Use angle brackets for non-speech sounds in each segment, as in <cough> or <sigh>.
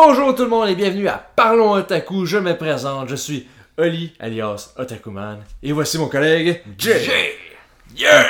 Bonjour tout le monde et bienvenue à Parlons Otaku. Je me présente, je suis Oli alias Otakuman et voici mon collègue Jay. Yeah!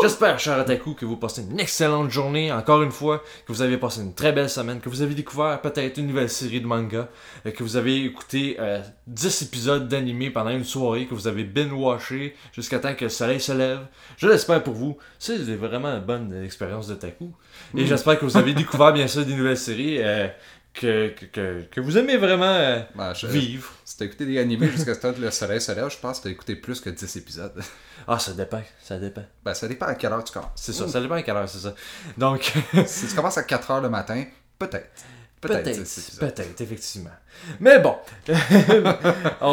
J'espère, cher Otaku, que vous passez une excellente journée, encore une fois, que vous avez passé une très belle semaine, que vous avez découvert peut-être une nouvelle série de manga, euh, que vous avez écouté euh, 10 épisodes d'animé pendant une soirée, que vous avez binge-watché jusqu'à temps que le soleil se lève. Je l'espère pour vous. C'est vraiment une bonne expérience d'Otaku. Et j'espère que vous avez découvert, bien sûr, des nouvelles séries. euh, que, que, que, vous aimez vraiment euh, Ben, je- vivre. Si t'as écouté des animés jusqu'à ce temps que le soleil se lève, je pense que t'as écouté plus que 10 épisodes. <laughs> Ah, ça dépend, ça dépend. Ben, ça dépend à quelle heure tu commences. C'est ça, ça dépend à quelle heure, c'est ça. Donc, <laughs> Si tu commences à 4 heures le matin, peut-être. Peut-être. peut-être, 10 épisodes. peut-être, effectivement. Mais bon, <laughs> on,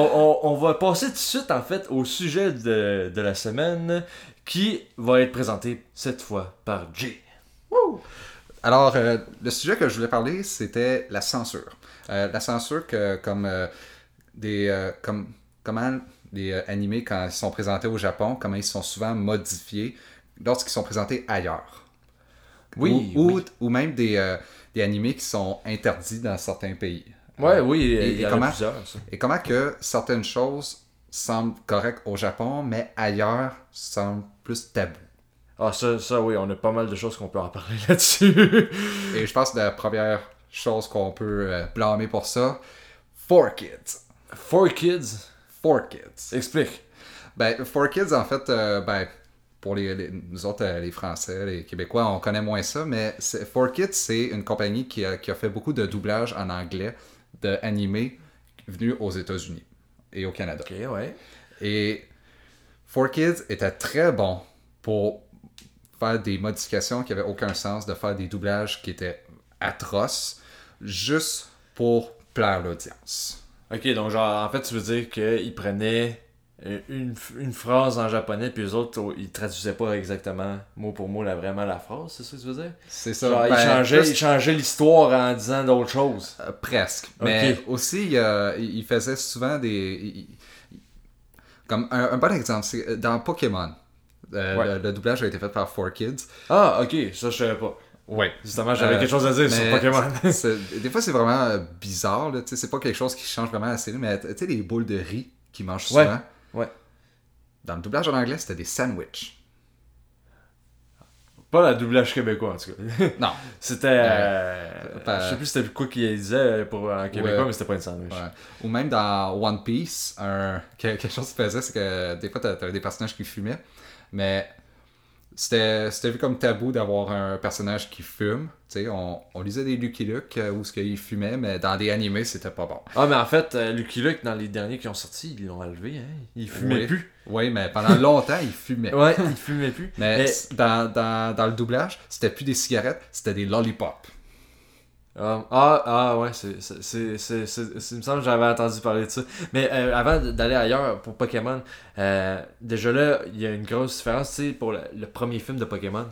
on- on va passer tout de suite, en fait, au sujet de, de la semaine qui va être présenté cette fois par Jay. Alors, euh, le sujet que je voulais parler, c'était la censure. Euh, la censure que, comme euh, des. comme, comment les animés, quand ils sont présentés au Japon, comment ils sont souvent modifiés lorsqu'ils sont présentés ailleurs. Oui, Ou, ou, oui. ou même des, des animés qui sont interdits dans certains pays. Ouais, oui, et- il y et en comment- a plusieurs. ça. Et comment que certaines choses semblent correctes au Japon, mais ailleurs semblent plus tabou. Ah, ça, ça, oui, on a pas mal de choses qu'on peut en parler <laughs> là-dessus. Et je pense que la première chose qu'on peut euh, blâmer pour ça, Four Kids. Four Kids, Four Kids. explique. Ben, Four Kids, en fait, euh, ben, pour les, les- nous autres, euh, les Français, les Québécois, on connaît moins ça, mais Four Kids, c'est une compagnie qui a, qui a fait beaucoup de doublage en anglais d'animés venus aux États-Unis et au Canada. Ok, ouais. Et Four Kids était très bon pour faire des modifications qui n'avaient aucun sens, de faire des doublages qui étaient atroces, juste pour plaire l'audience. Ok, donc genre, en fait, tu veux dire qu'ils prenaient une, une phrase en japonais, puis les autres, oh, ils traduisaient pas exactement mot pour mot la, vraiment la phrase, c'est ça que tu veux dire? C'est ça. Genre, ils Ben, changeaient, ils changeaient l'histoire en disant d'autres choses. euh, presque. Mais aussi, euh, il il faisait souvent des... Comme un, un bon exemple, c'est euh, dans Pokémon. Euh, Ouais. le, le doublage a été fait par Four Kids. Ah, ok, ça je savais pas. Oui. Justement, j'avais Euh, quelque chose à dire sur Pokémon. <laughs> Des fois, c'est vraiment euh, bizarre. là, tu sais, C'est pas quelque chose qui change vraiment la série, mais tu sais, les boules de riz qu'ils mangent Ouais, souvent. ouais. Dans le doublage en anglais, c'était des sandwichs. Pas la doublage québécois, en tout cas. Non. <laughs> C'était. euh, pas- Je sais plus c'était quoi qu'il disait pour, en québécois, Ouais. mais c'était pas une sandwich. Ouais. Ou même dans One Piece, un... quelque chose qui faisait, c'est que des fois, t'avais des personnages qui fumaient, mais c'était vu comme tabou d'avoir un personnage qui fume. On, on lisait des Lucky Luke euh, où ce qu'il fumait, mais dans des animés, c'était pas bon. Ah, mais en fait, euh, Lucky Luke, dans les derniers qui ont sorti, ils l'ont enlevé, hein. Il fumait Oui. plus. Oui, mais pendant longtemps, il fumait. Ouais, il fumait plus. Mais, Mais- Dans, dans, dans le doublage, c'était plus des cigarettes, c'était des lollipops. Ah, ah, ah, ouais, c'est, il me semble que j'avais entendu parler de ça. Mais euh, avant d'aller ailleurs pour Pokémon, euh, déjà là, il y a une grosse différence, tu sais, pour le, le premier film de Pokémon.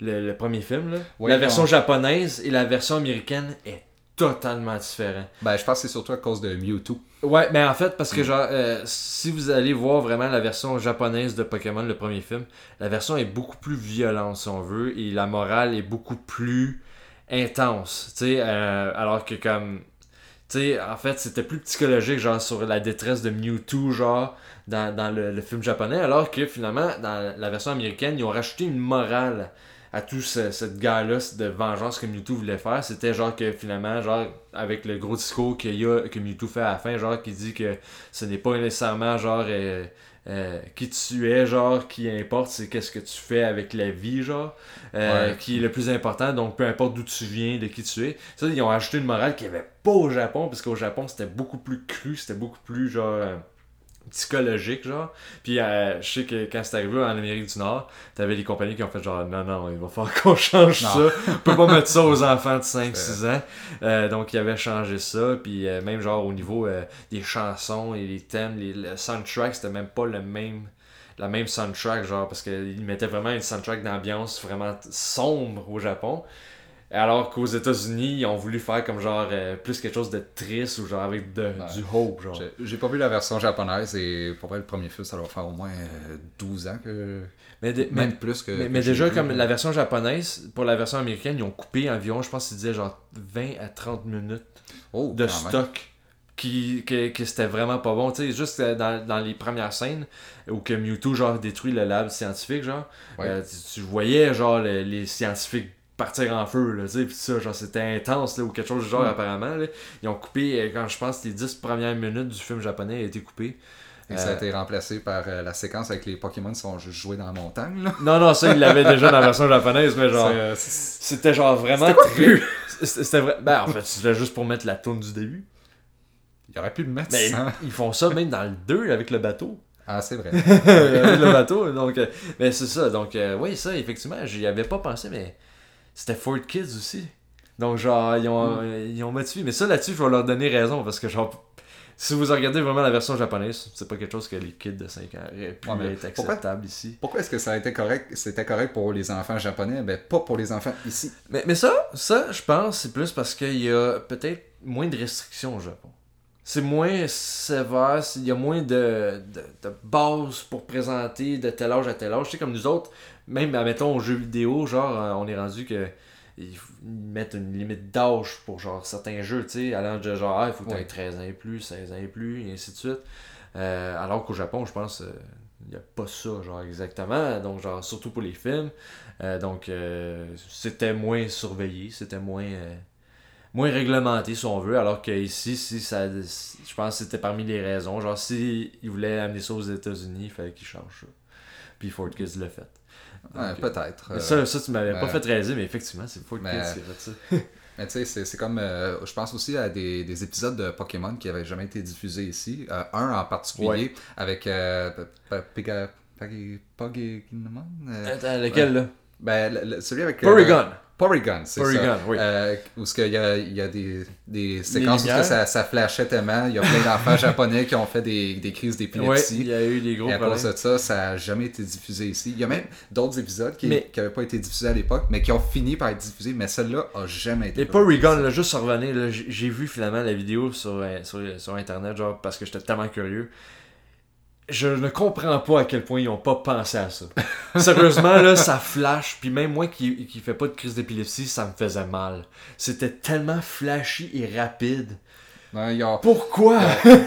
Le, le premier film, là. Oui, la version japonaise et la version américaine est totalement différente. Ben, je pense que c'est surtout à cause de Mewtwo. Ouais, mais en fait, parce que genre, euh, si vous allez voir vraiment la version japonaise de Pokémon, le premier film, la version est beaucoup plus violente, si on veut, et la morale est beaucoup plus intense, tu sais, euh, alors que comme, tu sais, en fait, c'était plus psychologique, genre, sur la détresse de Mewtwo, genre, dans, dans le, le film japonais, alors que finalement, dans la version américaine, ils ont rajouté une morale à tout ce, cette guerre-là de vengeance que Mewtwo voulait faire. C'était genre que finalement, genre, avec le gros discours qu'il y a, que Mewtwo fait à la fin, genre, qui dit que ce n'est pas nécessairement, genre, euh, euh, qui tu es, genre, qui importe, c'est qu'est-ce que tu fais avec la vie, genre, euh, Ouais. qui est le plus important. Donc, peu importe d'où tu viens, de qui tu es. Ça, ils ont ajouté une morale qu'il n'y avait pas au Japon, parce qu'au Japon, c'était beaucoup plus cru, c'était beaucoup plus, genre, euh, psychologique, genre. Puis, euh, je sais que quand c'est arrivé en Amérique du Nord, t'avais les compagnies qui ont fait genre, non, non, il va falloir <laughs> qu'on change Non. ça. On peut pas mettre ça aux enfants de 5-6 ans. Euh, donc, il avait changé ça. Puis, euh, même genre au niveau des chansons et les thèmes, les, le soundtrack, c'était même pas le même la même soundtrack, genre, parce qu'ils mettaient vraiment une soundtrack d'ambiance vraiment sombre au Japon. Alors qu'aux États-Unis, ils ont voulu faire comme genre euh, plus quelque chose de triste ou genre avec de, du hope. Genre. J'ai- pas vu la version japonaise et pour vrai, le premier film, ça doit faire au moins euh, 12 ans que. Mais, de- mais- Même plus que. mais, que mais j'ai déjà, vu, comme la version japonaise, pour la version américaine, ils ont coupé environ, je pense qu'ils disaient genre 20 à 30 minutes Oh, de même. stock. Qui, que, que c'était vraiment pas bon. Tu sais, juste euh, dans, dans les premières scènes où que Mewtwo genre détruit le lab scientifique, genre, Ouais. euh, tu, tu voyais genre le- les scientifiques partir en feu, là, tu sais, pis ça, genre c'était intense, là, ou quelque chose du genre Mm. apparemment, là. Ils ont coupé, euh, quand je pense, les 10 premières minutes du film japonais a été coupé. Et ça a Euh, été remplacé par euh, la séquence avec les Pokémon qui sont juste joués dans la montagne. Là. Non, non, ça, ils l'avaient déjà dans la version japonaise, mais genre, euh, c'était genre vraiment C'était? C'était vrai. Ben, en fait, c'était juste pour mettre la tourne du début. Il aurait pu le mettre Mais sans. ils font ça même dans le 2 avec le bateau. Ah, c'est vrai. <laughs> avec le bateau. Donc, mais c'est ça. Donc, euh, oui, ça, effectivement, j'y avais pas pensé, mais c'était Fort Kids aussi. Donc, genre, ils ont, euh, ils ont motivé. Mais ça, là-dessus, je vais leur donner raison parce que, genre, si vous regardez vraiment la version japonaise, c'est pas quelque chose que les kids de 5 ans auraient pu Ouais, être pourquoi- acceptable ici. Pourquoi est-ce que ça a été correct C'était correct pour les enfants japonais, mais pas pour les enfants ici? Mais, mais ça, ça, je pense, c'est plus parce qu'il y a peut-être moins de restrictions au Japon. C'est moins sévère, il y a moins de, de, de bases pour présenter de tel âge à tel âge. Tu sais, comme nous autres, même, admettons, aux jeux vidéo, genre, euh, on est rendu que ils mettent une limite d'âge pour genre certains jeux, tu sais, allant de genre, ah, il faut que tu Ouais. 13 ans et plus, 16 ans et plus, et ainsi de suite. Euh, alors qu'au Japon, je pense, euh, il n'y a pas ça, genre, exactement. Donc, genre, surtout pour les films. Euh, donc, euh, c'était moins surveillé, c'était moins, moins réglementé, si on veut. Alors qu'ici, si ça, je pense que c'était parmi les raisons. Genre, si ils voulaient amener ça aux États-Unis, il fallait qu'ils changent ça. Puis Fort Kids l'a fait. Ouais, peut-être. euh, ça, ça, tu m'avais pas fait réaliser, mais effectivement, c'est Fort Mais- Kids qui a fait ça. <laughs> <laughs> Mais tu sais, c'est- comme. euh, je pense aussi à des, des épisodes de Pokémon qui avaient jamais été diffusés ici. Euh, un en particulier Ouais. avec. P- P- Piga- Pagi- Pokemon euh, Attends, lequel, là? Ben, le- le- celui avec. Porygon. Porygon, c'est ça. Porygon, oui. Euh, où ce qu'il y a, il y a des, des séquences où ça, ça flashait tellement. Il y a plein d'enfants <laughs> japonais qui ont fait des, des crises d'épilepsie. il y a eu des gros Et à cause de ça, ça n'a jamais été diffusé ici. Il y a même d'autres épisodes qui Mais- n'avaient pas été diffusés à l'époque, mais qui ont fini par être diffusés, mais celle-là a jamais été Les Porygon, là, juste sur revenir, j'ai vu finalement la vidéo sur, euh, sur, sur internet, genre, parce que j'étais tellement curieux. Je ne comprends pas à quel point ils ont pas pensé à ça. Sérieusement, là, ça flash, puis même moi qui, qui fais pas de crise d'épilepsie, ça me faisait mal. C'était tellement flashy et rapide. Ouais, ils, ont, Pourquoi?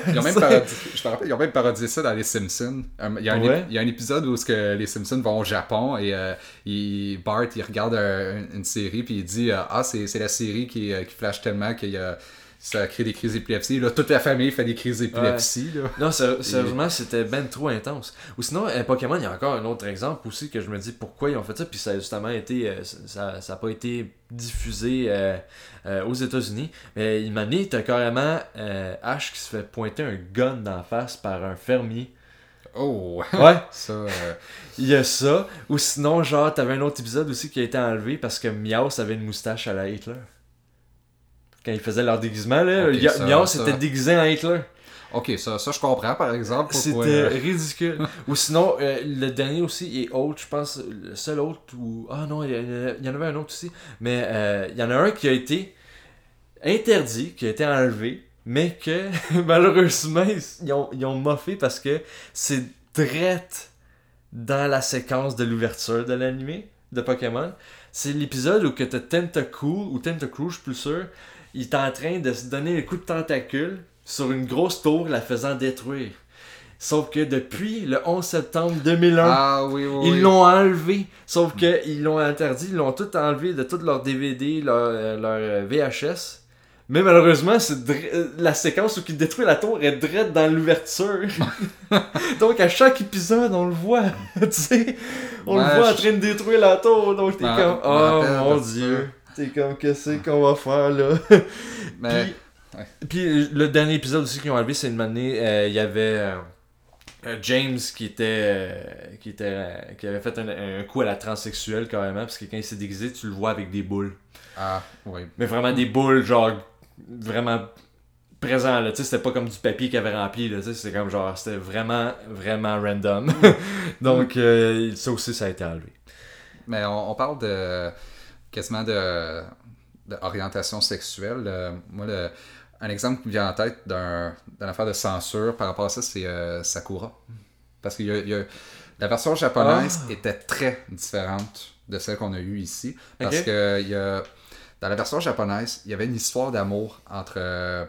ils ont même <laughs> je me rappelle, ils ont même parodié ça dans Les Simpsons. Euh, Il y a un, Ouais. il y a un épisode où que les Simpsons vont au Japon et euh, il- Bart il regarde un- une série puis il dit euh, Ah, c'est la série qui, euh, qui flash tellement qu'il y a- ça crée des crises d'épilepsie. Là, toute la famille fait des crises d'épilepsie. Non, sé- sérieusement, c'était ben trop intense. Ou sinon, euh, Pokémon, il y a encore un autre exemple aussi que je me dis pourquoi ils ont fait ça, puis ça a justement été, euh, ça ça a pas été diffusé euh, euh, aux États-Unis. Mais il m'a dit, t'as carrément Ash qui se fait pointer un gun d'en face par un fermier. Oh, <laughs> Ouais, ça. euh, il y a ça. Ou sinon, genre, t'avais un autre épisode aussi qui a été enlevé parce que Miaus avait une moustache à la Hitler. Quand ils faisaient leur déguisement, là, Ok, il y a- ça- Miaus ça- était déguisé en Hitler. Ok, ça, ça je comprends par exemple. C'était euh, ridicule. <laughs> ou sinon, euh, le dernier aussi est autre, je pense, le seul autre où... Ah non, il y, en avait un autre aussi. Mais euh, il y en a un qui a été interdit, qui a été enlevé, mais que <laughs> malheureusement, ils ont, ils ont moffé parce que c'est drette dans la séquence de l'ouverture de l'animé de Pokémon. C'est l'épisode où que t'as Tentacool, ou Tentacruel, je suis plus sûr, il est en train de se donner un coup de tentacule sur une grosse tour, la faisant détruire. Sauf que depuis le 11 septembre 2001, Ah oui, oui. ils oui. l'ont enlevé. Sauf que ils l'ont interdit, ils l'ont tout enlevé de tous leurs DVD, leur, euh, leur, euh, VHS. Mais malheureusement, euh, la séquence où il détruit la tour est direct dans l'ouverture. <laughs> Donc à chaque épisode, on le voit. <laughs> tu sais, on Ouais, le voit en train de détruire la tour. Donc t'es comme, oh mon dieu. T'es comme, qu'est-ce qu'on va faire là? <laughs> Mais, Puis, puis le dernier épisode aussi qu'ils ont enlevé, c'est une année, euh, il y avait euh, euh, James qui était, euh, qui était, euh, qui avait fait un, un coup à la transsexuelle carrément, parce que quand il s'est déguisé, tu le vois avec des boules. ah, oui. Mais vraiment des boules, genre, vraiment présent là, tu sais, c'était pas comme du papier qu'il avait rempli, là, tu sais, c'était comme genre, c'était vraiment, vraiment random. <laughs> Donc, euh, ça aussi, ça a été enlevé. Mais on, on parle de quasiment de d'orientation sexuelle, euh, moi, le, un exemple qui me vient en tête d'un, d'une affaire de censure par rapport à ça, c'est euh, Sakura. Parce que y a, la version japonaise Ah. était très différente de celle qu'on a eue ici. Parce que y a, dans la version japonaise, il y avait une histoire d'amour entre euh,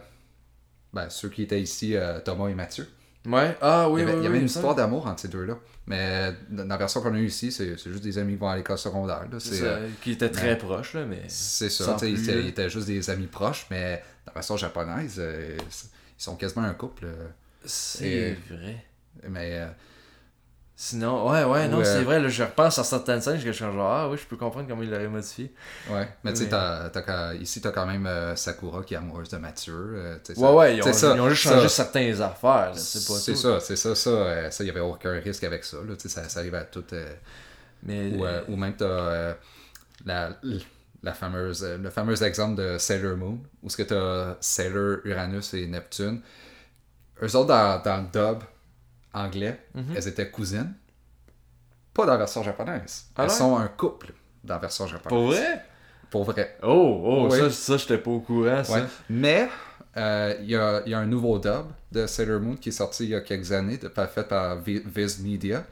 ben, ceux qui étaient ici, Thomas et Mathieu. Ouais. Ah oui, il y avait, oui, il y avait oui, une ça. histoire d'amour entre ces deux-là. Mais dans la version qu'on a eue ici, c'est, juste des amis qui vont à l'école secondaire. là. C'est euh, qui était très proche, là, mais. c'est ça, ils, étaient, ils étaient juste des amis proches, mais dans la version japonaise, euh, ils sont quasiment un couple. euh, C'est vrai. Mais Sinon, ouais, ouais, non, Ou, euh, c'est vrai, là, je repense à certaines scènes je suis genre, ah oui, je peux comprendre comment il l'aurait modifié. ouais, mais tu sais, ici, t'as quand même euh, Sakura qui est amoureuse de Mathieu. euh, Ouais, ça- ouais, ils ont, ça- ils ont juste ça- changé certaines affaires, c'est pas C'est ça, c'est ça, ça, euh, ça, il n'y avait aucun risque avec ça, là, ça, ça arrive à tout. Mais. ou, ou même t'as la, la fameuse, le fameux exemple de Sailor Moon, où ce que t'as Sailor, Uranus et Neptune. Eux autres, dans, dans le dub anglais, Mhm. elles étaient cousines. Pas dans la version japonaise. Ah elles sont un couple dans la version japonaise. Pour vrai? Pour vrai. Oh, oh, Oui. ça, ça j'étais pas au courant, ça. Ouais. Mais euh, il y, a, y a un nouveau dub de Sailor Moon qui est sorti il y a quelques années, de- fait par Vi- Viz Media.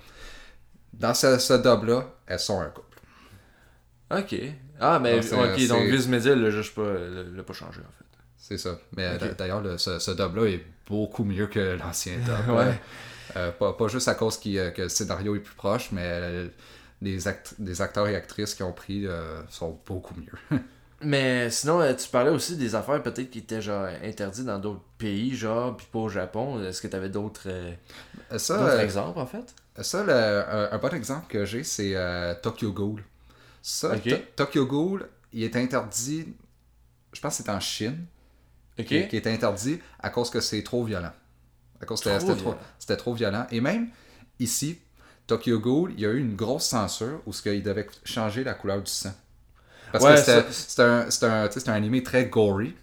Dans ce, ce dub-là, elles sont un couple. Ok. Ah, mais c'est- ok, donc Viz Media l'a juste pas, pas changé, en fait. C'est ça. Mais d'ailleurs, le- ce, ce dub-là est beaucoup mieux que l'ancien dub. <laughs> Ouais. Euh, pas, pas juste à cause euh, que le scénario est plus proche, mais euh, les, act- les acteurs et actrices qui ont pris euh, sont beaucoup mieux. <laughs> Mais sinon, tu parlais aussi des affaires peut-être qui étaient genre interdites dans d'autres pays, genre, puis pas au Japon. Est-ce que euh, ça, d'autres euh, exemples, en fait? ça le- un, un bon exemple que j'ai, c'est Tokyo Ghoul. Ça, Ok. To- Tokyo Ghoul, il est interdit, je pense que c'est en Chine, qui est interdit à cause que c'est trop violent. À cause que Trop c'était trop, trop violent. Et même ici, Tokyo Ghoul, il y a eu une grosse censure où il devait changer la couleur du sang. Parce Ouais, que c'était- un, un, un animé très gory.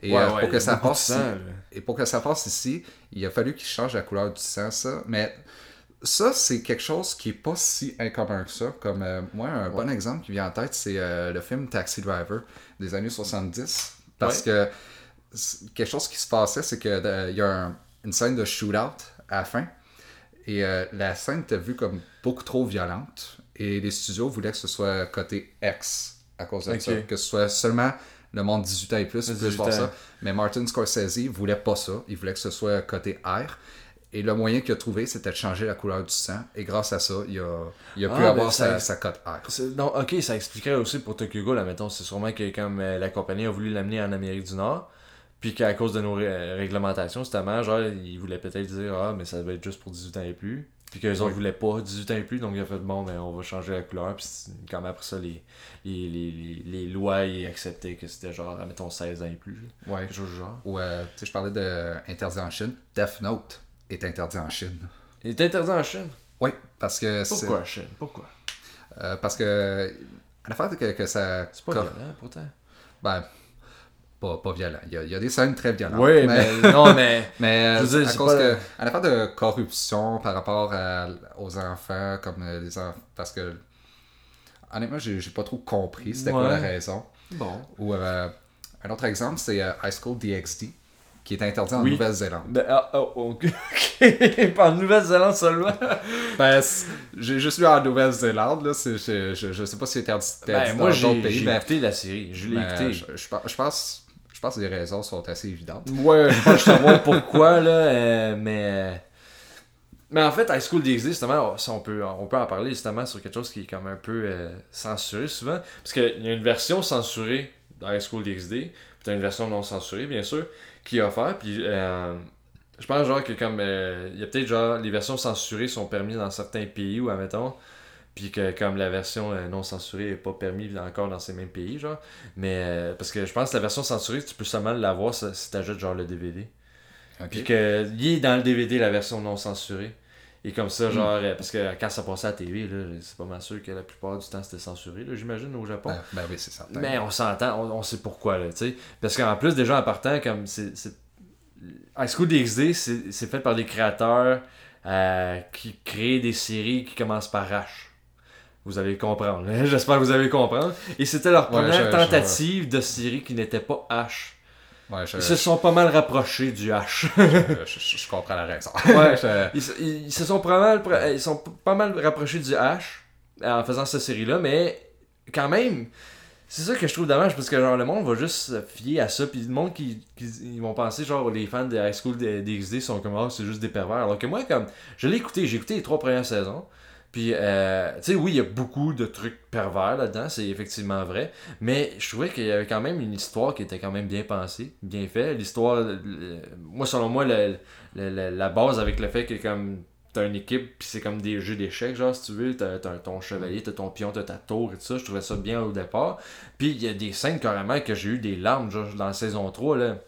Et Ouais, euh, ouais, pour que ça passe sang, et pour que ça passe ici, il a fallu qu'il change la couleur du sang, ça. Mais ça, c'est quelque chose qui est pas si incommun que ça. Comme euh, moi, un bon exemple qui vient en tête, c'est euh, le film Taxi Driver des années 70. Parce que quelque chose qui se passait, c'est que il y a un- une scène de shootout à la fin. Et euh, la scène était vue comme beaucoup trop violente. Et les studios voulaient que ce soit côté X à cause de ça. Que ce soit seulement le monde 18 ans et plus puisse 18 voir ça. Mais Martin Scorsese voulait pas ça. Il voulait que ce soit côté R. Et le moyen qu'il a trouvé, c'était de changer la couleur du sang. Et grâce à ça, il a, il a pu Ah, ben, avoir ça- sa, sa cote R. Non, ok, ça expliquerait aussi pour Tokyo Ghoul, admettons, c'est sûrement que comme euh, la compagnie a voulu l'amener en Amérique du Nord, puis qu'à cause de nos ré- réglementations, justement, genre, ils voulaient peut-être dire, ah, mais ça va être juste pour 18 ans et plus, puis qu'eux autres Oui. voulaient pas 18 ans et plus, donc il a fait, bon, ben, on va changer la couleur, puis c'est- quand même après ça, les, les, les, les, lois y acceptaient que c'était genre, admettons, 16 ans et plus. Ouais. quelque chose du genre. Ou, euh, tu sais, je parlais de interdit en Chine. Death Note est interdit en Chine. Il est interdit en Chine? Oui, parce que c'est- Pourquoi Chine? Pourquoi? Euh, parce que à la fois que, que ça C'est pas violent, pourtant. ben, pas, pas violent. Il y, a, il y a des scènes très violentes. Oui, mais, <laughs> non, mais. Mais Je veux euh, dire, à cause pas- que, à l'affaire de corruption par rapport à- aux enfants, comme euh, les enfants, parce que honnêtement, j'ai j'ai pas trop compris c'était quoi la raison. Bon. Ou euh, un autre exemple, c'est euh, High School DxD, qui est interdit en Oui. Nouvelle-Zélande. Ben, ah, oh, ok. <laughs> Par Nouvelle-Zélande seulement? <laughs> Ben, j'ai juste lu en Nouvelle-Zélande, là, c'est- je, je, je sais pas si c'est interdit, Ben, dans moi, d'autres j'ai pays, j'ai mais écouté la série. Je l'ai mais écouté. je, je pense- je pense, je que les raisons sont assez évidentes. Ouais, je pense savoir <laughs> pourquoi, là, euh, mais... Mais en fait, High School DxD, justement, on peut, on peut en parler justement sur quelque chose qui est comme un peu euh, censuré souvent. Parce qu'il y a une version censurée dans High School DxD, puis t'as une version non censurée, bien sûr, qui est offerte. Puis euh, je pense genre que comme... euh, Il y a peut-être genre... Les versions censurées sont permises dans certains pays, ou admettons... Puis que comme la version euh, non censurée est pas permise encore dans ces mêmes pays, genre. Mais euh, parce que je pense que la version censurée, tu peux seulement l'avoir si t'ajoutes genre le DVD. Ok. Puis que est dans le DVD la version non censurée. Et comme Hmm. ça, genre, euh, parce que quand ça passait à la TV, c'est pas mal sûr que la plupart du temps c'était censuré, là, j'imagine, au Japon. Ben, ben oui, c'est certain. Mais on s'entend, on, on sait pourquoi, là, tu sais. Parce qu'en plus, déjà en partant, comme c'est. High School DxD, c'est c'est fait par des créateurs euh, qui créent des séries qui commencent par H. Vous allez comprendre. <laughs> J'espère que vous allez comprendre. Et c'était leur Ouais, première je- tentative de série qui n'était pas H. Ouais, je, Ils se sont pas mal rapprochés du H. je, <laughs> comprends la raison. Ouais. <laughs> Ils, se- ils se sont pas mal, ils sont pas mal rapprochés du H en faisant cette série-là, mais quand même, c'est ça que je trouve dommage parce que genre le monde va juste se fier à ça, puis le monde qui, qui- ils vont penser genre les fans de High School DxD sont comme ah c'est juste des pervers, alors que moi comme je l'ai écouté, j'ai écouté les trois premières saisons. Puis, euh, tu sais, oui, il y a beaucoup de trucs pervers là-dedans, c'est effectivement vrai. Mais je trouvais qu'il y avait quand même une histoire qui était quand même bien pensée, bien faite. L'histoire, moi, selon moi, le- la base avec le fait que comme t'as une équipe, puis c'est comme des jeux d'échecs, genre, si tu veux, t'as, t'as ton chevalier, t'as ton pion, t'as ta tour et tout ça, je trouvais ça bien au départ. Puis il y a des scènes carrément que j'ai eu des larmes, genre, dans la saison 3, là.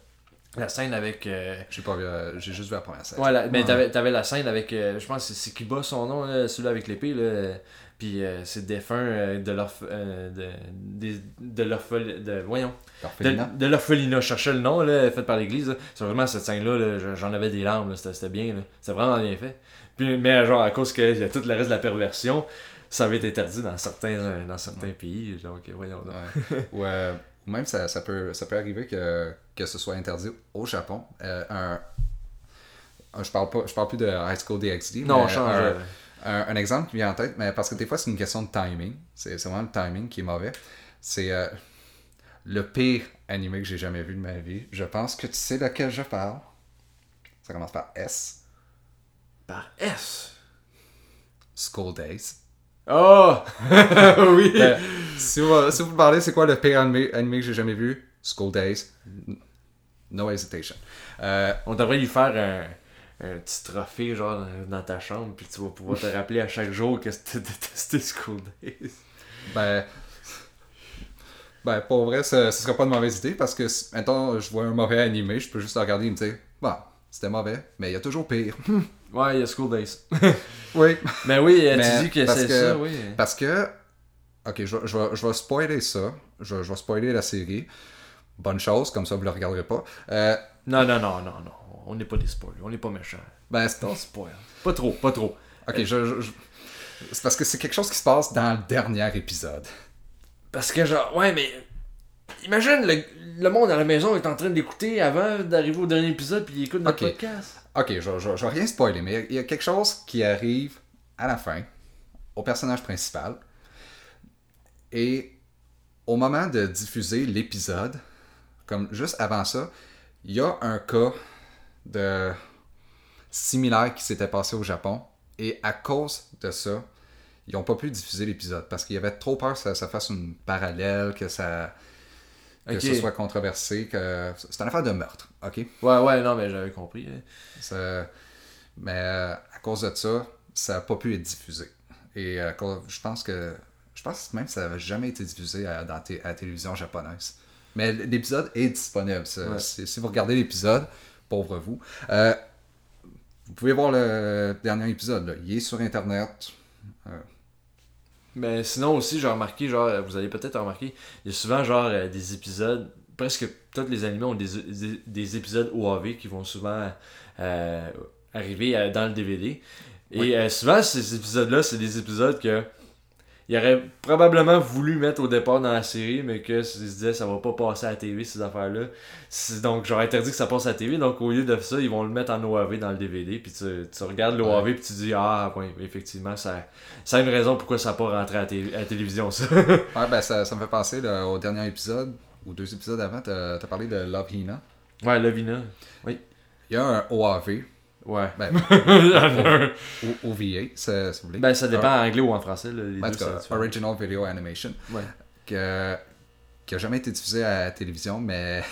La scène avec... euh, J'ai pas vu, euh, j'ai juste vu la première scène. Ouais, la- mais Ouais. t'avais, t'avais la scène avec, euh, je pense que c'est Kiba son nom, là, celui-là avec l'épée, là. Puis euh, c'est défunt euh, de euh, de, des- de l'orphel- de Voyons. De, L'orphelinat. de l'orphelinat. Je cherchais le nom, là, fait par l'église. là. Sérieusement, cette scène-là, là, je- j'en avais des larmes, là, c'était, c'était bien, là. C'était vraiment bien fait. Puis, mais genre, à cause qu'il y a tout le reste de la perversion, ça avait été interdit dans certains, dans certains pays. Donc, voyons. donc. Ouais. Même ça, ça, peut, ça peut arriver que, que ce soit interdit au Japon. Euh, un, un- je, parle pas, je parle plus de High School DxD. Non, on change. Un, euh, un- un exemple qui vient en tête, mais parce que des fois c'est une question de timing. C'est c'est vraiment le timing qui est mauvais. C'est euh, le pire animé que j'ai jamais vu de ma vie. Je pense que tu sais de quel je parle. Ça commence par S. Par S? School Days. Oh! <laughs> oui! Euh, si, vous, si vous parlez, c'est quoi le pire animé, animé que j'ai jamais vu? School Days. No hesitation. Euh, On devrait lui faire un, un petit trophée, genre, dans- ta chambre, puis tu vas pouvoir te rappeler à chaque jour que t'as <laughs> détesté School Days. ben, ben, pour vrai, ce, ce serait pas une mauvaise idée parce que, mettons, je vois un mauvais animé, je peux juste le regarder et me dire, bon, c'était mauvais, mais il y a toujours pire. <laughs> Ouais, il y a School Days. <laughs> oui. Mais oui, euh, Mais tu dis que parce c'est que- ça, oui. Parce que, ok, je, vais- je, vais, je vais spoiler ça. Je, vais- je vais spoiler la série. Bonne chose, comme ça vous le regarderez pas. Euh, Non, non, non, non, non. On n'est pas des spoilers, on n'est pas méchants. ben, c'est- spoil. Pas trop, pas trop. ok, je- c'est parce que c'est quelque chose qui se passe dans le dernier épisode. Parce que genre, ouais, mais imagine le, le monde à la maison est en train d'écouter avant d'arriver au dernier épisode puis il écoute notre podcast. Ok, je, je, je vais rien spoiler, mais il y a quelque chose qui arrive à la fin, au personnage principal. Et au moment de diffuser l'épisode, comme juste avant ça, il y a un cas de similaire qui s'était passé au Japon. Et à cause de ça, ils n'ont pas pu diffuser l'épisode parce qu'il y avait trop peur que ça, ça fasse une parallèle, que ça que Ok. ce soit controversé, que c'est une affaire de meurtre, ok? Ouais, ouais, non, mais j'avais compris. hein. Mais euh, à cause de ça, ça n'a pas pu être diffusé. Et euh, je pense que je pense même que ça n'avait jamais été diffusé à, dans à la télévision japonaise. Mais l'épisode est disponible. Ouais. si, si vous regardez l'épisode, pauvre vous, euh, vous pouvez voir le dernier épisode. là. Il est sur Internet. Mais sinon aussi, j'ai remarqué, genre, vous allez peut-être remarquer, il y a souvent genre euh, des épisodes, presque tous les animés ont des, des, des épisodes OAV qui vont souvent euh, arriver euh, dans le DVD. Et Oui. euh, souvent, ces épisodes-là, c'est des épisodes que il aurait probablement voulu mettre au départ dans la série, mais que se disait ça va pas passer à la TV ces affaires-là. Donc j'aurais interdit que ça passe à la TV, donc au lieu de ça, ils vont le mettre en OAV dans le DVD, puis tu, tu regardes l'OAV puis tu dis ah oui, effectivement ça, ça a une raison pourquoi ça n'a pas rentré à, la à la télévision ça. <laughs> Ouais, ben, ça, ça me fait penser là, au dernier épisode, ou deux épisodes avant, tu as, parlé de Love Hina. ouais, Lovina. Il y a un OAV, Ouais. ben, <laughs> ou OVA, si vous voulez. ben ça dépend en anglais ou en français. là, les En deux, tout cas. Original Video Animation, Ouais. que, qui a jamais été diffusé à la télévision, mais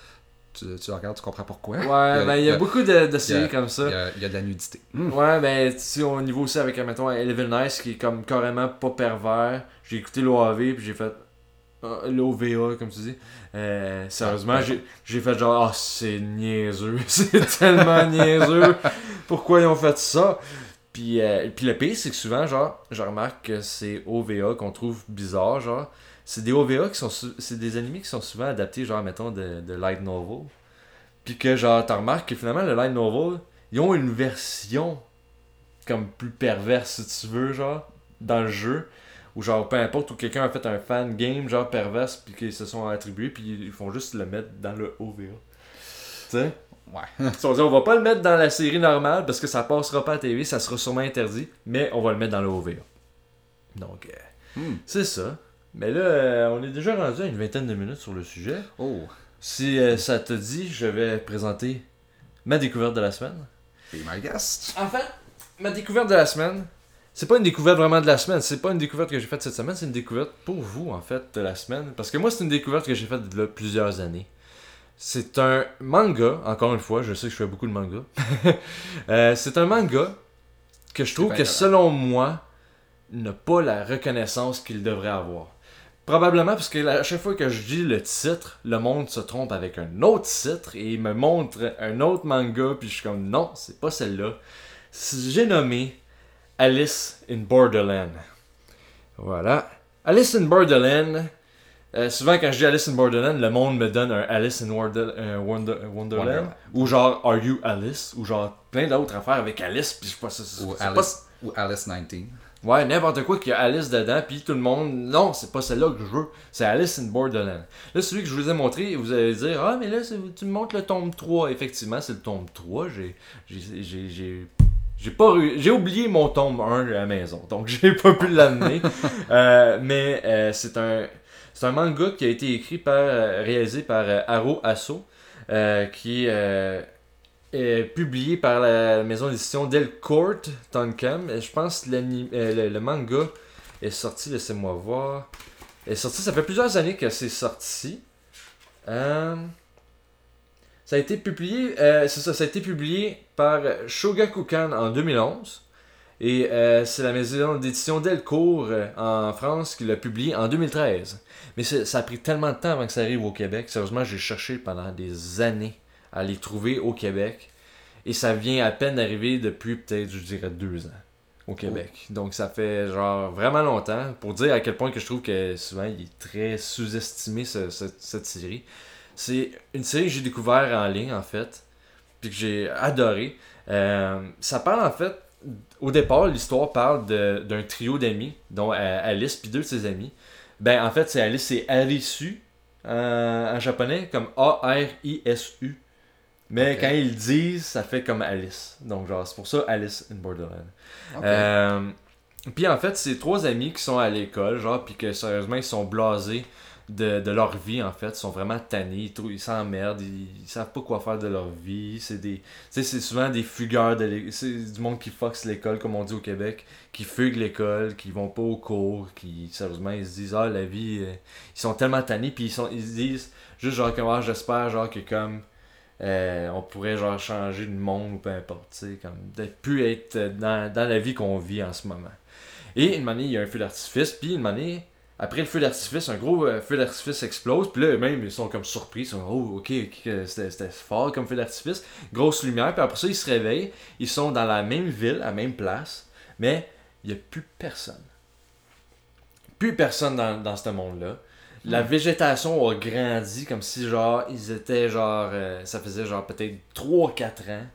<laughs> tu, tu regardes, tu comprends pourquoi. Ouais, ben il y a beaucoup de, de séries il a- comme ça. Il y a, il y a de la nudité. Ouais, ben, tu sais, au niveau aussi avec, mettons, Eleven Nice, qui est comme carrément pas pervers. J'ai écouté l'OAV, puis j'ai fait. Ah, L'OVA, comme tu dis. Euh, sérieusement, j'ai- j'ai fait genre, ah, c'est niaiseux. <laughs> c'est tellement niaiseux. Pourquoi ils ont fait ça? Puis, euh, puis le pire, c'est que souvent, genre, je remarque que c'est OVA qu'on trouve bizarre, genre. C'est des OVA qui sont. C'est des animés qui sont souvent adaptés, genre, mettons, de, de light novel. Puis que, genre, t'as remarqué que finalement, le light novel, ils ont une version comme plus perverse, si tu veux, genre, dans le jeu, ou genre peu importe, où quelqu'un a fait un fan game, genre perverse, puis qu'ils se sont attribués, puis ils font juste le mettre dans le OVA. Tu sais? Ouais. Ils se sont dit, on va pas le mettre dans la série normale parce que ça passera pas à TV, ça sera sûrement interdit, mais on va le mettre dans le OVA. Donc, euh, Hmm. c'est ça. Mais là, euh, on est déjà rendu à une vingtaine de minutes sur le sujet. Oh. Si euh, ça te dit, je vais présenter ma découverte de la semaine. Be my guest. En fait, ma découverte de la semaine, c'est pas une découverte vraiment de la semaine, c'est pas une découverte que j'ai faite cette semaine, c'est une découverte pour vous, en fait, de la semaine. Parce que moi, c'est une découverte que j'ai faite a plusieurs années. C'est un manga, encore une fois, je sais que je fais beaucoup de manga. <laughs> Euh, c'est un manga que je trouve que selon moi, n'a pas la reconnaissance qu'il devrait avoir. Probablement parce que à chaque fois que je dis le titre, le monde se trompe avec un autre titre et il me montre un autre manga, puis je suis comme non, c'est pas celle-là. J'ai nommé Alice in Borderland. Voilà. Alice in Borderland. euh, souvent, quand je dis Alice in Borderland, le monde me donne un Alice in Wonder- euh, Wonder- Wonderland. Wonderland. Ou genre Are You Alice? Ou genre plein d'autres affaires avec Alice. Puis je sais pas, c'est- c'est- Ou Alice, ou Alice 19. Ouais, n'importe quoi qu'il y a Alice dedans, puis tout le monde, non, c'est pas celle-là que je veux, c'est Alice in Borderland. Là, celui que je vous ai montré, vous allez dire, ah, mais là, tu me montres le tome 3. Effectivement, c'est le tome 3. J'ai, j'ai, j'ai, j'ai, j'ai pas j'ai oublié mon tome 1 à la maison, donc <laughs> j'ai pas pu l'amener. Euh, mais euh, c'est un, c'est un manga qui a été écrit par, euh, réalisé par Haro Asso, qui est publié par la maison d'édition Delcourt Tonkam. Je pense que le, le manga est sorti, laissez-moi voir. Est sorti, ça fait plusieurs années que c'est sorti. Ça a été publié, euh, c'est ça, ça a été publié par Shogakukan en 2011. Et euh, c'est la maison d'édition Delcourt euh, en France qui l'a publié en 2013. Mais ça a pris tellement de temps avant que ça arrive au Québec. Sérieusement, j'ai cherché pendant des années à les trouver au Québec. Et ça vient à peine d'arriver depuis peut-être, je dirais, deux ans au Québec. Donc ça fait genre vraiment longtemps. Pour dire à quel point que je trouve que souvent il est très sous-estimé ce- ce- cette série. C'est une série que j'ai découvert en ligne en fait. Puis que j'ai adoré. Euh, ça parle en fait. Au départ, l'histoire parle d'un trio d'amis, dont euh, Alice puis deux de ses amis. Ben en fait, c'est Alice, c'est Arisu en, en japonais, comme A-R-I-S-U. Mais quand ils le disent, ça fait comme Alice. Donc, genre, c'est pour ça Alice in Borderland. Euh, puis en fait, c'est trois amis qui sont à l'école, genre, puis que sérieusement, ils sont blasés de, de leur vie, en fait. Ils sont vraiment tannés, ils, s'emmerdent, ils, ils savent pas quoi faire de leur vie. C'est des. C'est souvent des fugueurs de. C'est du monde qui foxe l'école, comme on dit au Québec, qui fuguent l'école, qui vont pas au cours, qui, sérieusement, ils se disent, ah, la vie. euh, Ils sont tellement tannés, puis ils, sont, ils se disent, juste genre, comment j'espère, genre, que comme. euh, on pourrait genre changer de monde ou peu importe, tu comme plus être dans, dans la vie qu'on vit en ce moment. Et une année, il y a un feu d'artifice, puis une année, après le feu d'artifice, un gros euh, feu d'artifice explose, puis là, eux-mêmes, ils sont comme surpris, ils sont oh, ok, ok, c'était c'était fort comme feu d'artifice, grosse lumière, puis après ça, ils se réveillent, ils sont dans la même ville, à la même place, mais il n'y a plus personne. Plus personne dans, dans ce monde-là. La végétation a grandi comme si, genre, ils étaient, genre, euh, ça faisait, genre, peut-être 3-4 ans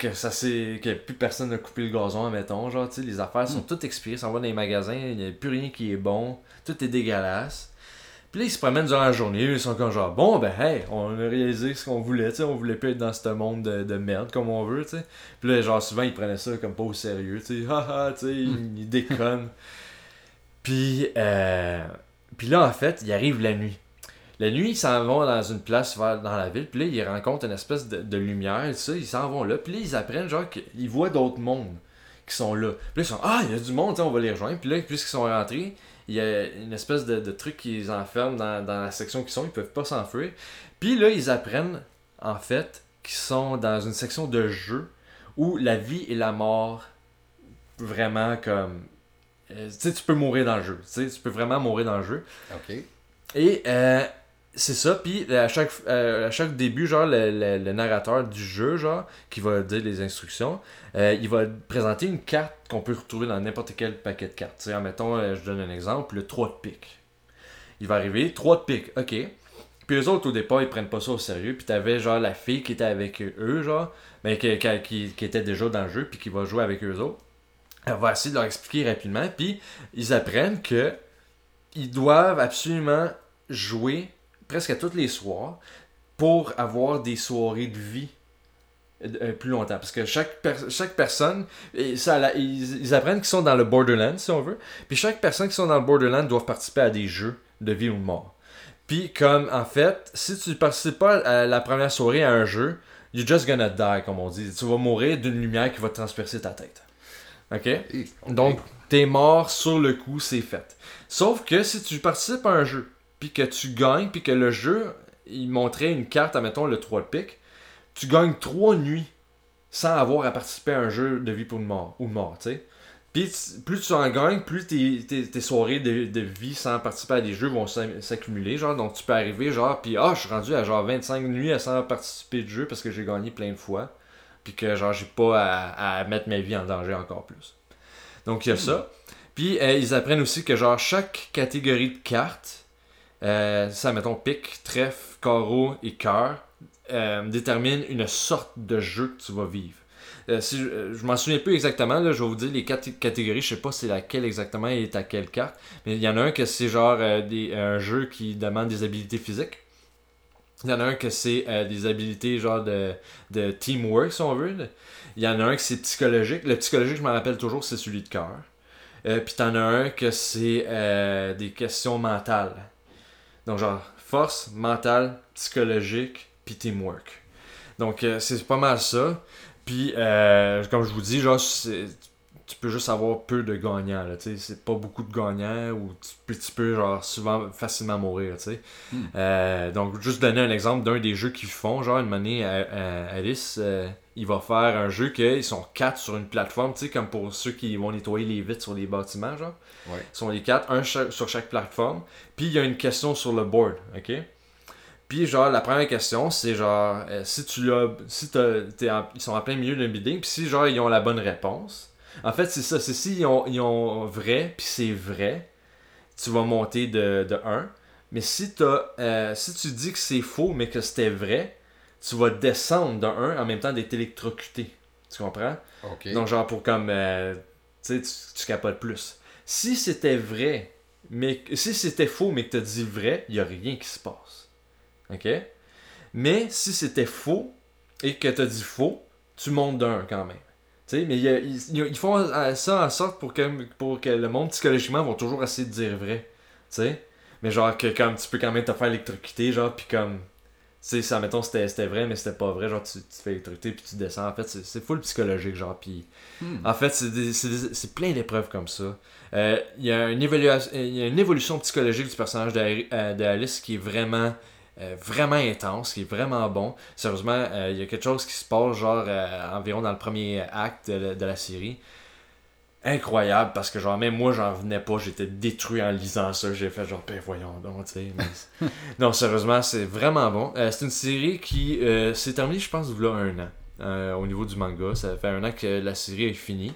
que ça s'est que plus personne n'a coupé le gazon admettons genre tu sais les affaires sont toutes expirées ça va dans les magasins il n'y a plus rien qui est bon tout est dégueulasse. Puis là ils se promènent durant la journée ils sont comme genre bon ben hey on a réalisé ce qu'on voulait tu sais on voulait plus être dans ce monde de, de merde comme on veut tu sais. Puis là genre souvent ils prenaient ça comme pas au sérieux tu sais haha tu sais ils, ils déconnent. Puis euh, puis là en fait il arrive la nuit la nuit, ils s'en vont dans une place vers- dans la ville, puis là, ils rencontrent une espèce de, de lumière, ça, ils s'en vont là, puis là, ils apprennent, genre, qu'ils voient d'autres mondes qui sont là. Puis là, ils sont, ah, il y a du monde, on va les rejoindre. Puis là, puisqu'ils sont rentrés, il y a une espèce de, de truc qui les enferme dans, dans la section qu'ils sont, ils peuvent pas s'enfuir. Puis là, ils apprennent, en fait, qu'ils sont dans une section de jeu où la vie et la mort, vraiment comme. euh, tu sais, tu peux mourir dans le jeu. Tu sais, tu peux vraiment mourir dans le jeu. Ok. Et euh, c'est ça, puis à chaque, à chaque début, genre, le, le- narrateur du jeu, genre, qui va dire les instructions, euh, il va présenter une carte qu'on peut retrouver dans n'importe quel paquet de cartes. Tu sais, admettons, euh, je donne un exemple, le 3 de pique. Il va arriver, 3 de pique, ok. Puis eux autres, au départ, ils prennent pas ça au sérieux, puis t'avais, genre, la fille qui était avec eux, genre, mais qui était déjà dans le jeu, puis qui va jouer avec eux autres. Elle va essayer de leur expliquer rapidement, puis ils apprennent que ils doivent absolument jouer presque tous les soirs pour avoir des soirées de vie euh, plus longtemps. Parce que chaque, per- chaque personne, et ça, la- ils, ils apprennent qu'ils sont dans le Borderland, si on veut. Puis chaque personne qui sont dans le Borderland doivent participer à des jeux de vie ou de mort. Puis comme, en fait, si tu participes pas à la première soirée à un jeu, you're just gonna die, comme on dit. Tu vas mourir d'une lumière qui va transpercer ta tête. OK? Donc, t'es mort sur le coup, c'est fait. Sauf que si tu participes à un jeu, puis que tu gagnes, puis que le jeu, il montrait une carte, admettons le 3 de pique, tu gagnes 3 nuits sans avoir à participer à un jeu de vie pour de mort, ou de mort, tu sais. Puis plus tu en gagnes, plus tes, soirées de, vie sans participer à des jeux vont s'accumuler, genre, donc tu peux arriver, genre, puis ah, je suis rendu à genre 25 nuits à sans participer de jeu parce que j'ai gagné plein de fois, puis que genre, j'ai pas à, à mettre ma vie en danger encore plus. Donc il y a ça. Puis euh, ils apprennent aussi que genre chaque catégorie de cartes, euh, ça mettons pique, trèfle, carreau et cœur, euh, détermine une sorte de jeu que tu vas vivre. Euh, si je, euh, je m'en souviens plus exactement, je vais vous dire les quatre catégories, je sais pas c'est laquelle exactement et est à quelle carte, mais il y en a un que c'est genre des, un jeu qui demande des habilités physiques. Il y en a un que c'est des habilités genre de, de teamwork si on veut. Il y en a un que c'est psychologique. Le psychologique, je me rappelle toujours, c'est celui de cœur. Euh, Puis t'en as un que c'est des questions mentales. Donc genre force, mentale, psychologique, puis teamwork. Donc euh, c'est pas mal ça. Puis euh, comme je vous dis, genre tu peux juste avoir peu de gagnants. Là, tu sais. c'est pas beaucoup de gagnants ou tu peux, tu peux genre souvent facilement mourir. tu sais. Hmm. Euh, donc juste donner un exemple d'un des jeux qu'ils font. Genre une année, à- à- Alice, euh, il va faire un jeu qu'ils sont quatre sur une plateforme, tu sais, comme pour ceux qui vont nettoyer les vitres sur les bâtiments, genre. Ouais. Ils sont les quatre, un cha- sur chaque plateforme. Puis il y a une question sur le board, ok? Puis genre, la première question, c'est genre, euh, si tu l'as, si t'as- t'es en- ils sont en plein milieu d'un bidding, puis si genre, ils ont la bonne réponse. En fait, c'est ça, c'est si ils ont, ils ont vrai, puis c'est vrai, tu vas monter de, de 1. Mais si, t'as, euh, si tu dis que c'est faux, mais que c'était vrai, tu vas descendre de 1 en même temps d'être électrocuté. Tu comprends? Donc, genre, pour comme. euh, tu sais, tu, capotes plus. Si c'était vrai, mais si c'était faux, mais que tu as dit vrai, il n'y a rien qui se passe. OK? Mais si c'était faux et que tu as dit faux, tu montes d'un quand même. Tu sais, mais ils, font euh, ça en sorte pour que, pour que le monde psychologiquement vont toujours essayer de dire vrai. Tu sais? Mais genre que comme tu peux quand même te faire électrocuter, genre, puis comme. Sais, ça, mettons, c'était vrai, mais c'était pas vrai. Genre, tu, tu te fais électrocuter, puis tu descends. En fait, c'est full psychologique, genre, puis. Hmm. En fait, c'est plein d'épreuves comme ça. Euh, Il y, a une évaluation- y a une évolution psychologique du personnage d'Ari- euh, d'Alice qui est vraiment, euh, vraiment intense, qui est vraiment bon. Sérieusement, euh, il y a quelque chose qui se passe, genre, environ dans le premier acte de, de la série. Incroyable, parce que, genre, même moi, j'en revenais pas. J'étais détruit en lisant ça. J'ai fait, genre, ben voyons donc, tu sais. mais- <laughs> non, sérieusement, c'est vraiment bon. Euh, c'est une série qui euh, s'est terminée, je pense, a un an. euh, au niveau du manga. Ça fait un an que la série est finie.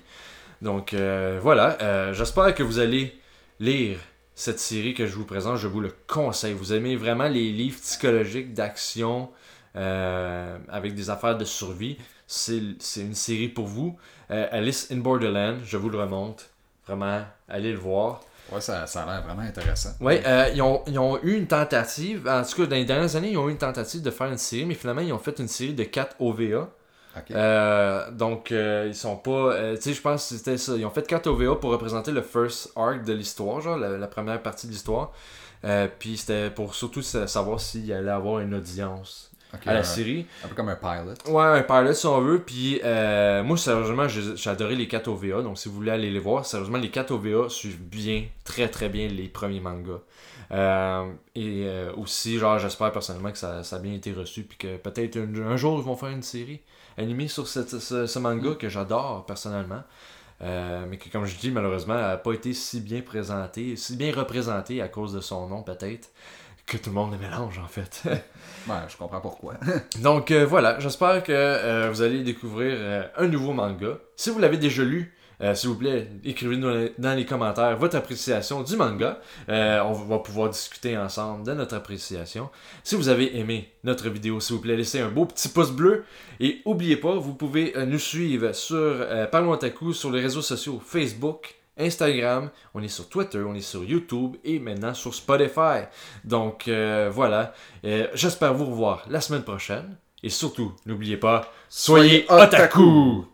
Donc voilà, j'espère que vous allez lire cette série que je vous présente. Je vous le conseille. Vous aimez vraiment les livres psychologiques d'action avec des affaires de survie. C'est une série pour vous. Euh, Alice in Borderland, je vous le remonte. Vraiment, allez le voir. Ouais, ça, ça a l'air vraiment intéressant. Ouais, euh, ils, ont, ils ont eu une tentative, en tout cas dans les dernières années, ils ont eu une tentative de faire une série, mais finalement ils ont fait une série de 4 OVA. Euh, donc, euh, ils sont pas. tu sais, je pense que c'était ça. Ils ont fait 4 OVA pour représenter le first arc de l'histoire, genre la, la première partie de l'histoire. Puis c'était pour surtout sa- savoir s'il allait avoir une audience À la un, série. un peu comme un pilot. Ouais, un pilot si on veut. Puis euh, moi, sérieusement, j'ai adoré les 4 OVA. Donc, si vous voulez aller les voir, sérieusement, les 4 OVA suivent bien, très très bien les premiers mangas. Euh, et euh, aussi, genre, j'espère personnellement que ça, ça a bien été reçu. Puis que peut-être un, un jour, ils vont faire une série animée sur cette- ce, ce manga que j'adore personnellement. Euh, mais que, comme je dis, malheureusement, n'a pas été si bien présenté, si bien représenté à cause de son nom, peut-être, que tout le monde le mélange en fait. <laughs> Ouais, je comprends pourquoi. <laughs> Donc euh, voilà, j'espère que euh, vous allez découvrir euh, un nouveau manga. Si vous l'avez déjà lu, S'il vous plaît, écrivez-nous dans les commentaires votre appréciation du manga. On va pouvoir discuter ensemble de notre appréciation. Si vous avez aimé notre vidéo, s'il vous plaît, laissez un beau petit pouce bleu. Et n'oubliez pas, vous pouvez nous suivre sur Parlons Otaku sur les réseaux sociaux Facebook, Instagram, on est sur Twitter, on est sur YouTube et maintenant sur Spotify. Donc euh, voilà, Euh, j'espère vous revoir la semaine prochaine. Et surtout, n'oubliez pas, soyez otaku!